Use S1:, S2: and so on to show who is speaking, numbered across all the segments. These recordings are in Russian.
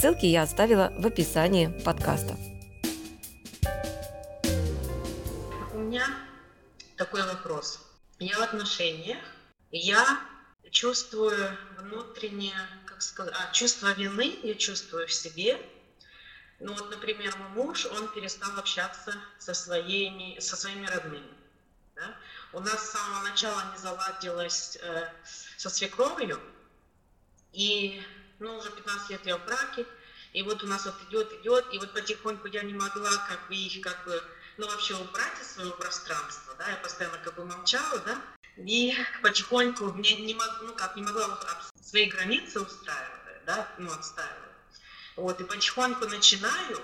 S1: Ссылки я оставила в описании подкаста.
S2: У меня такой вопрос. Я в отношениях, я чувствую внутреннее, как сказать, а, чувство вины я чувствую в себе. Ну вот, например, мой муж, он перестал общаться со своими, со своими родными. Да? У нас с самого начала не заладилось э, со свекровью, и ну, уже 15 лет я в браке, и вот у нас вот идет, идет, и вот потихоньку я не могла как бы их как бы, ну, вообще убрать из своего пространства, да, я постоянно как бы молчала, да, и потихоньку мне не мог, ну, как, не могла свои границы устраивать, да, ну, отстаивать. Вот, и потихоньку начинаю,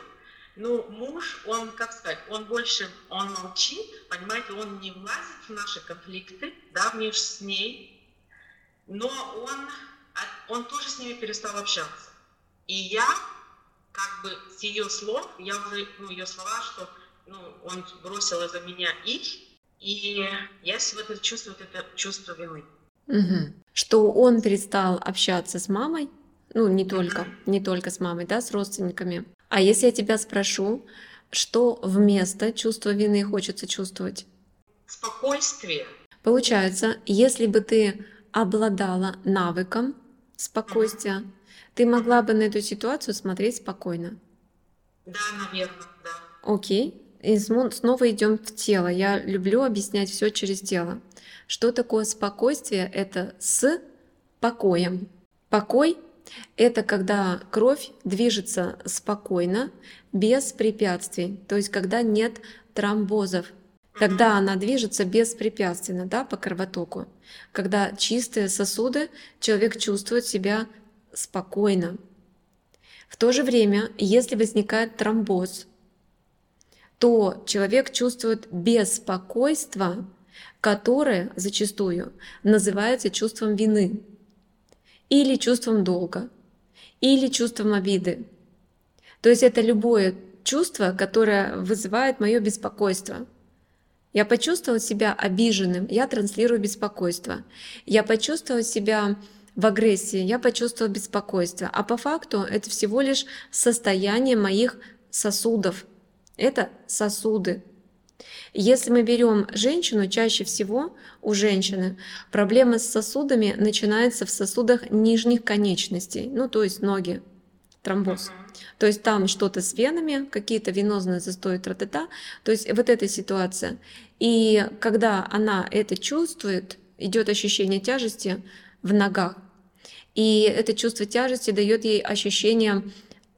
S2: ну, муж, он, как сказать, он больше, он молчит, понимаете, он не влазит в наши конфликты, да, между с ней, но он он тоже с ними перестал общаться. И я, как бы с ее слов, я уже, ну, ее слова, что ну, он бросил из-за меня их, и я сегодня чувствую это чувство вины.
S1: Угу. Что он перестал общаться с мамой, ну, не только, угу. не только с мамой, да, с родственниками. А если я тебя спрошу, что вместо чувства вины хочется чувствовать?
S2: Спокойствие.
S1: Получается, если бы ты обладала навыком спокойствия, ты могла бы на эту ситуацию смотреть спокойно.
S2: Да, наверное, да.
S1: Окей. И снова идем в тело. Я люблю объяснять все через тело. Что такое спокойствие? Это с покоем. Покой – это когда кровь движется спокойно, без препятствий, то есть когда нет тромбозов, когда она движется беспрепятственно да, по кровотоку, когда чистые сосуды, человек чувствует себя спокойно. В то же время, если возникает тромбоз, то человек чувствует беспокойство, которое зачастую называется чувством вины, или чувством долга, или чувством обиды. То есть это любое чувство, которое вызывает мое беспокойство – я почувствовала себя обиженным, я транслирую беспокойство. Я почувствовала себя в агрессии, я почувствовала беспокойство. А по факту это всего лишь состояние моих сосудов. Это сосуды. Если мы берем женщину, чаще всего у женщины проблема с сосудами начинается в сосудах нижних конечностей, ну то есть ноги, тромбоз. То есть там что-то с венами, какие-то венозные застои, тра-та-та. То есть вот эта ситуация. И когда она это чувствует, идет ощущение тяжести в ногах. И это чувство тяжести дает ей ощущение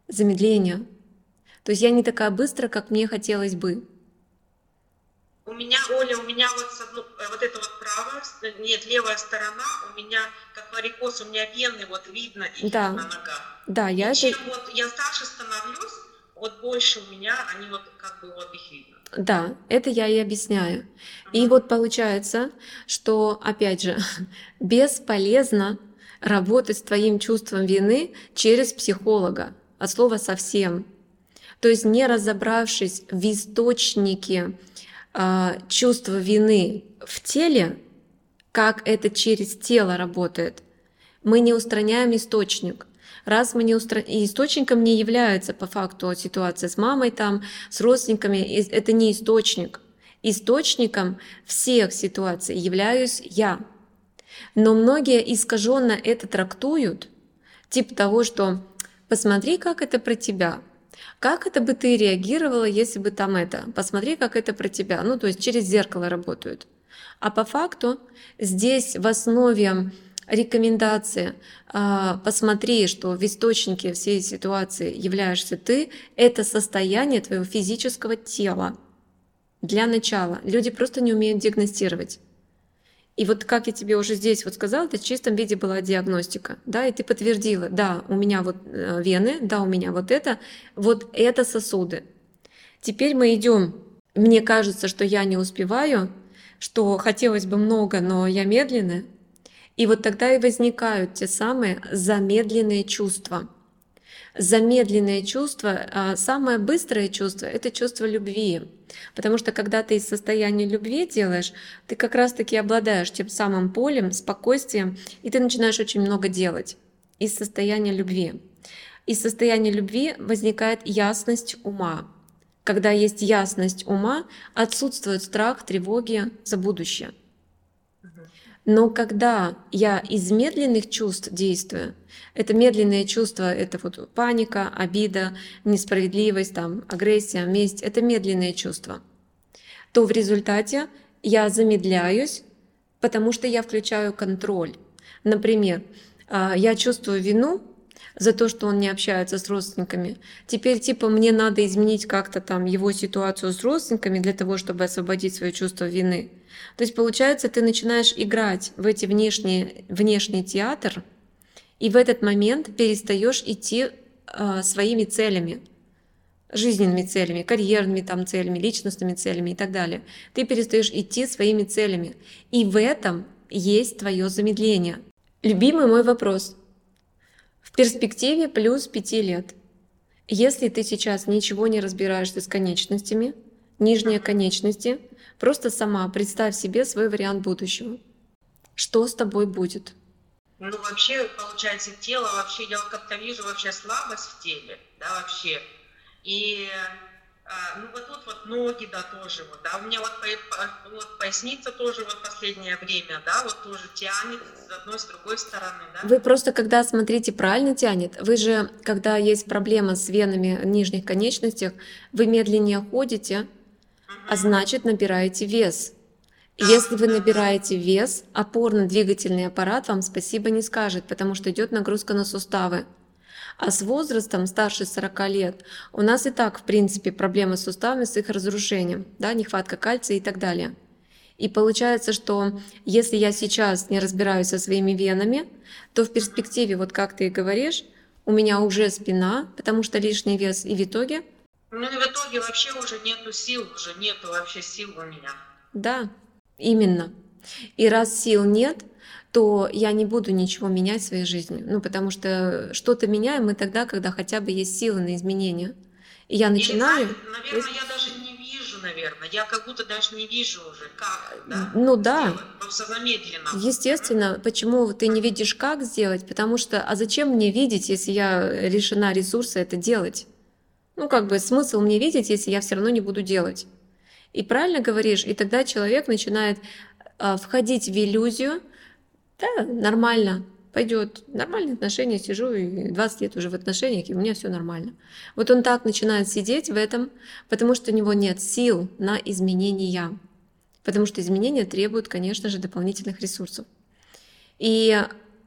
S1: замедления. То есть я не такая быстрая, как мне хотелось бы.
S2: У меня, Оля, у меня вот, с одну, э, вот это вот правая, нет, левая сторона, у меня как варикоз, у меня вены вот видно их да. на ногах.
S1: Да, я
S2: И это... чем вот я старше становлюсь, вот больше у меня, они вот как бы вот их видно.
S1: Да, это я и объясняю. И вот получается, что, опять же, бесполезно работать с твоим чувством вины через психолога, от слова совсем. То есть не разобравшись в источнике э, чувства вины в теле, как это через тело работает, мы не устраняем источник раз мы не устра... и источником не является по факту ситуация с мамой там, с родственниками, это не источник. Источником всех ситуаций являюсь я. Но многие искаженно это трактуют, типа того, что посмотри, как это про тебя, как это бы ты реагировала, если бы там это, посмотри, как это про тебя, ну то есть через зеркало работают. А по факту здесь в основе рекомендации, а, посмотри, что в источнике всей ситуации являешься ты, это состояние твоего физического тела. Для начала. Люди просто не умеют диагностировать. И вот как я тебе уже здесь вот сказала, это в чистом виде была диагностика, да, и ты подтвердила, да, у меня вот э, вены, да, у меня вот это, вот это сосуды. Теперь мы идем. Мне кажется, что я не успеваю, что хотелось бы много, но я медленная. И вот тогда и возникают те самые замедленные чувства. Замедленные чувства, а самое быстрое чувство – это чувство любви. Потому что когда ты из состояния любви делаешь, ты как раз-таки обладаешь тем самым полем, спокойствием, и ты начинаешь очень много делать из состояния любви. Из состояния любви возникает ясность ума. Когда есть ясность ума, отсутствует страх, тревоги за будущее. Но когда я из медленных чувств действую, это медленные чувства, это вот паника, обида, несправедливость, там, агрессия, месть, это медленные чувства, то в результате я замедляюсь, потому что я включаю контроль. Например, а, я чувствую вину за то, что он не общается с родственниками. Теперь типа мне надо изменить как-то там его ситуацию с родственниками для того, чтобы освободить свое чувство вины. То есть получается, ты начинаешь играть в эти внешние, внешний театр, и в этот момент перестаешь идти э, своими целями, жизненными целями, карьерными там целями, личностными целями и так далее. Ты перестаешь идти своими целями. И в этом есть твое замедление. Любимый мой вопрос. В перспективе плюс 5 лет. Если ты сейчас ничего не разбираешься с конечностями, нижние конечности, просто сама представь себе свой вариант будущего. Что с тобой будет?
S2: Ну, вообще, получается, тело, вообще, я как-то вижу вообще слабость в теле, да, вообще. И а, ну вот тут вот ноги, да, тоже вот, да, у меня вот, по, вот поясница тоже вот последнее время, да, вот тоже тянет с одной, с другой стороны, да.
S1: Вы просто, когда смотрите, правильно тянет, вы же, когда есть проблема с венами в нижних конечностях, вы медленнее ходите. А значит набираете вес. Если вы набираете вес, опорно-двигательный аппарат вам спасибо не скажет, потому что идет нагрузка на суставы. А с возрастом, старше 40 лет, у нас и так, в принципе, проблемы с суставами, с их разрушением, да, нехватка кальция и так далее. И получается, что если я сейчас не разбираюсь со своими венами, то в перспективе, вот как ты и говоришь, у меня уже спина, потому что лишний вес, и в итоге...
S2: Ну и в итоге вообще уже нету сил, уже нету вообще сил у меня.
S1: Да, именно. И раз сил нет, то я не буду ничего менять в своей жизни. Ну, потому что что-то меняем мы тогда, когда хотя бы есть силы на изменения. И я начинаю... Или,
S2: наверное, я даже не вижу, наверное. Я как будто даже не вижу уже, как, да?
S1: Ну да.
S2: замедленно.
S1: Естественно. Почему ты не видишь, как сделать? Потому что, а зачем мне видеть, если я решена ресурсы это делать? Ну, как бы смысл мне видеть, если я все равно не буду делать? И правильно говоришь, и тогда человек начинает а, входить в иллюзию, да, нормально, пойдет. Нормальные отношения, сижу и 20 лет уже в отношениях, и у меня все нормально. Вот он так начинает сидеть в этом, потому что у него нет сил на изменения. Потому что изменения требуют, конечно же, дополнительных ресурсов. И,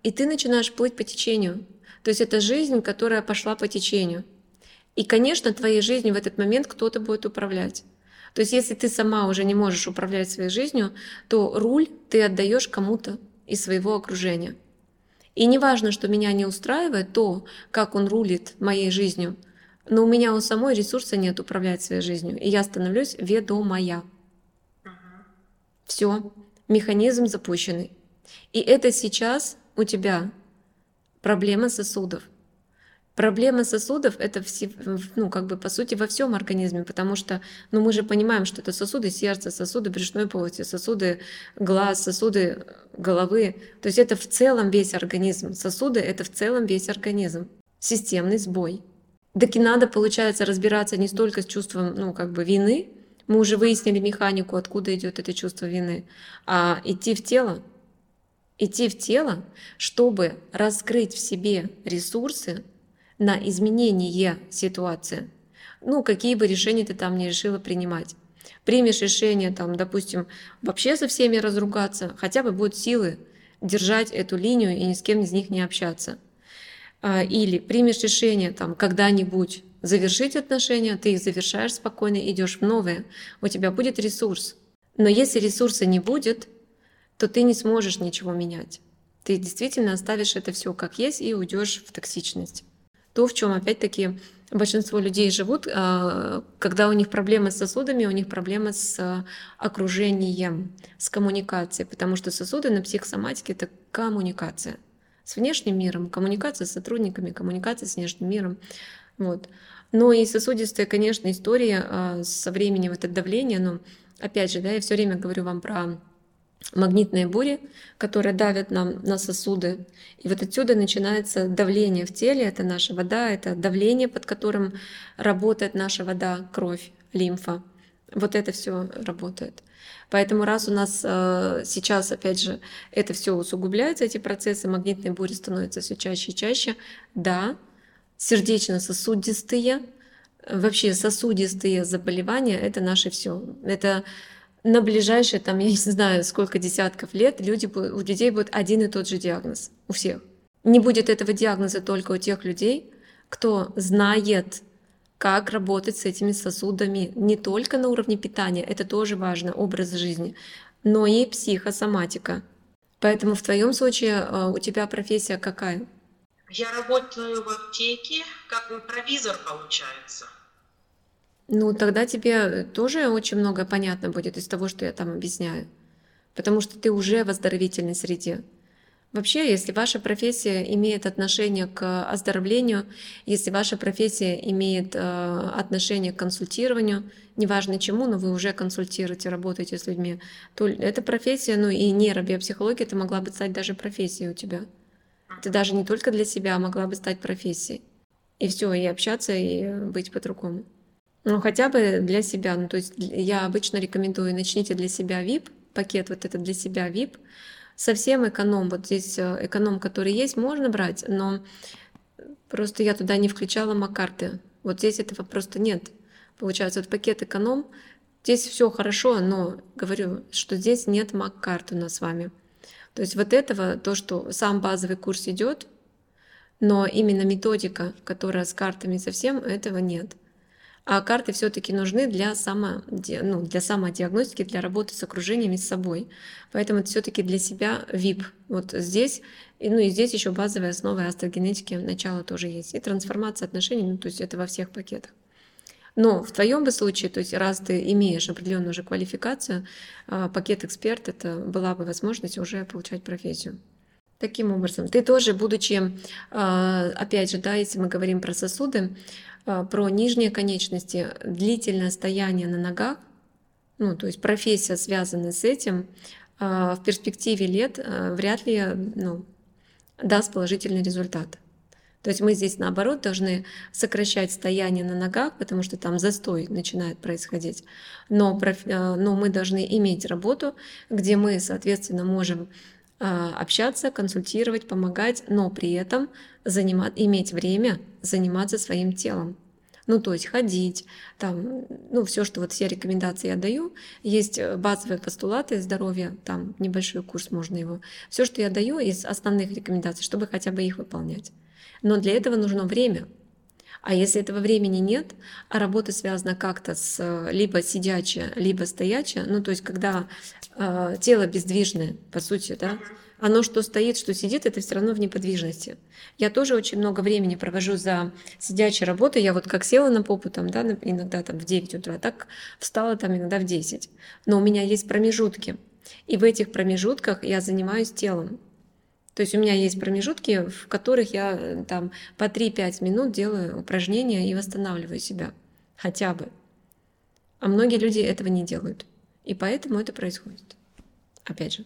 S1: и ты начинаешь плыть по течению. То есть это жизнь, которая пошла по течению. И, конечно, твоей жизнью в этот момент кто-то будет управлять. То есть если ты сама уже не можешь управлять своей жизнью, то руль ты отдаешь кому-то из своего окружения. И не важно, что меня не устраивает то, как он рулит моей жизнью, но у меня у самой ресурса нет управлять своей жизнью, и я становлюсь ведомая. Все, механизм запущенный. И это сейчас у тебя проблема сосудов. Проблема сосудов это все, ну, как бы по сути во всем организме, потому что ну, мы же понимаем, что это сосуды сердца, сосуды брюшной полости, сосуды глаз, сосуды головы. То есть это в целом весь организм. Сосуды это в целом весь организм. Системный сбой. Так и надо, получается, разбираться не столько с чувством ну, как бы вины, мы уже выяснили механику, откуда идет это чувство вины, а идти в тело, идти в тело, чтобы раскрыть в себе ресурсы, на изменение ситуации. Ну, какие бы решения ты там не решила принимать. Примешь решение, там, допустим, вообще со всеми разругаться, хотя бы будут силы держать эту линию и ни с кем из них не общаться. А, или примешь решение там когда-нибудь завершить отношения, ты их завершаешь спокойно, идешь в новые, у тебя будет ресурс. Но если ресурса не будет, то ты не сможешь ничего менять. Ты действительно оставишь это все как есть и уйдешь в токсичность. То, в чем опять-таки большинство людей живут, а, когда у них проблемы с сосудами, у них проблемы с окружением, с коммуникацией, потому что сосуды на психосоматике — это коммуникация с внешним миром, коммуникация с сотрудниками, коммуникация с внешним миром. Вот. Но и сосудистая, конечно, история а, со временем это давление, но опять же, да, я все время говорю вам про магнитные бури, которые давят нам на сосуды. И вот отсюда начинается давление в теле, это наша вода, это давление, под которым работает наша вода, кровь, лимфа. Вот это все работает. Поэтому раз у нас э, сейчас, опять же, это все усугубляется, эти процессы, магнитные бури становятся все чаще и чаще, да, сердечно-сосудистые, вообще сосудистые заболевания, это наше все. Это на ближайшие, там, я не знаю, сколько десятков лет люди, у людей будет один и тот же диагноз, у всех. Не будет этого диагноза только у тех людей, кто знает, как работать с этими сосудами не только на уровне питания, это тоже важно, образ жизни, но и психосоматика. Поэтому в твоем случае а, у тебя профессия какая?
S2: Я работаю в аптеке, как провизор получается.
S1: Ну, тогда тебе тоже очень много понятно будет из того, что я там объясняю. Потому что ты уже в оздоровительной среде. Вообще, если ваша профессия имеет отношение к оздоровлению, если ваша профессия имеет э, отношение к консультированию, неважно чему, но вы уже консультируете, работаете с людьми, то эта профессия, ну и нейробиопсихология, это могла бы стать даже профессией у тебя. Это даже не только для себя, а могла бы стать профессией. И все, и общаться, и быть по-другому. Ну, хотя бы для себя. Ну, то есть я обычно рекомендую, начните для себя VIP, пакет вот этот для себя VIP, совсем эконом. Вот здесь э, эконом, который есть, можно брать, но просто я туда не включала макарты. Вот здесь этого просто нет. Получается, вот пакет эконом, здесь все хорошо, но говорю, что здесь нет мак-карт у нас с вами. То есть вот этого, то, что сам базовый курс идет, но именно методика, которая с картами совсем, этого нет. А карты все-таки нужны для, само, ну, для самодиагностики, для работы с окружением с собой. Поэтому это все-таки для себя VIP. Вот здесь, ну и здесь еще базовая основа астрогенетики, начало тоже есть. И трансформация отношений, ну то есть это во всех пакетах. Но в твоем бы случае, то есть раз ты имеешь определенную уже квалификацию, а, пакет эксперт, это была бы возможность уже получать профессию. Таким образом, ты тоже, будучи, а, опять же, да, если мы говорим про сосуды, про нижние конечности, длительное стояние на ногах, ну, то есть профессия, связанная с этим, в перспективе лет вряд ли ну, даст положительный результат. То есть мы здесь, наоборот, должны сокращать стояние на ногах, потому что там застой начинает происходить. Но, но мы должны иметь работу, где мы, соответственно, можем общаться, консультировать, помогать, но при этом занимать, иметь время заниматься своим телом. Ну, то есть ходить, там, ну, все, что вот все рекомендации я даю, есть базовые постулаты здоровья, там небольшой курс можно его. Все, что я даю из основных рекомендаций, чтобы хотя бы их выполнять. Но для этого нужно время. А если этого времени нет, а работа связана как-то с э, либо сидячая, либо стоячая, ну то есть когда э, тело бездвижное, по сути, да, оно что стоит, что сидит, это все равно в неподвижности. Я тоже очень много времени провожу за сидячей работой. Я вот как села на попу, там, да, иногда там в 9 утра, так встала там иногда в 10. Но у меня есть промежутки. И в этих промежутках я занимаюсь телом. То есть у меня есть промежутки, в которых я э, там по 3-5 минут делаю упражнения и восстанавливаю себя. Хотя бы. А многие люди этого не делают. И поэтому это происходит. Опять же,